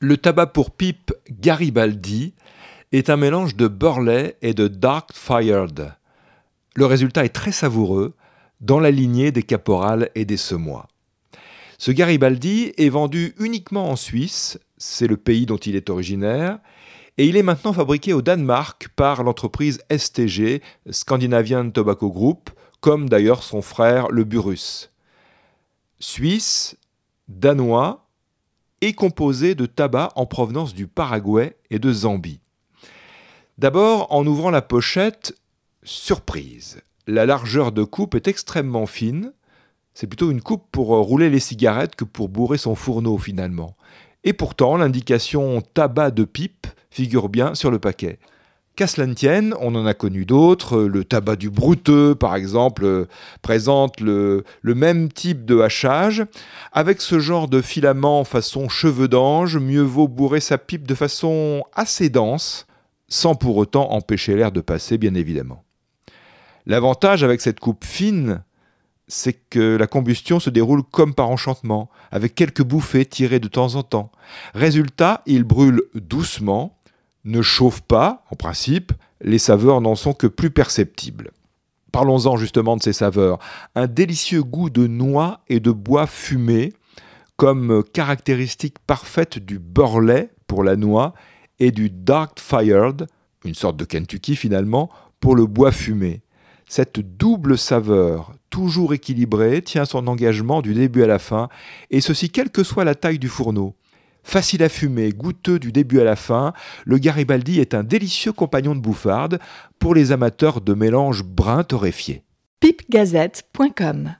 Le tabac pour pipe Garibaldi est un mélange de Burley et de Dark Fired. Le résultat est très savoureux, dans la lignée des caporales et des semois. Ce Garibaldi est vendu uniquement en Suisse, c'est le pays dont il est originaire, et il est maintenant fabriqué au Danemark par l'entreprise STG, Scandinavian Tobacco Group, comme d'ailleurs son frère le Burus. Suisse, danois et composé de tabac en provenance du Paraguay et de Zambie. D'abord, en ouvrant la pochette, surprise. La largeur de coupe est extrêmement fine. C'est plutôt une coupe pour rouler les cigarettes que pour bourrer son fourneau finalement. Et pourtant, l'indication tabac de pipe figure bien sur le paquet. Qu'à cela on en a connu d'autres. Le tabac du brouteux, par exemple, euh, présente le, le, même type de hachage. Avec ce genre de filament façon cheveux d'ange, mieux vaut bourrer sa pipe de façon assez dense, sans pour autant empêcher l'air de passer, bien évidemment. L'avantage avec cette coupe fine, c'est que la combustion se déroule comme par enchantement, avec quelques bouffées tirées de temps en temps. Résultat, il brûle doucement, ne chauffe pas, en principe, les saveurs n'en sont que plus perceptibles. Parlons-en justement de ces saveurs. Un délicieux goût de noix et de bois fumé, comme caractéristique parfaite du burley pour la noix et du dark fired, une sorte de Kentucky finalement, pour le bois fumé. Cette double saveur, toujours équilibrée, tient son engagement du début à la fin, et ceci quelle que soit la taille du fourneau. Facile à fumer, goûteux du début à la fin, le Garibaldi est un délicieux compagnon de bouffarde pour les amateurs de mélanges torréfiés. pipegazette.com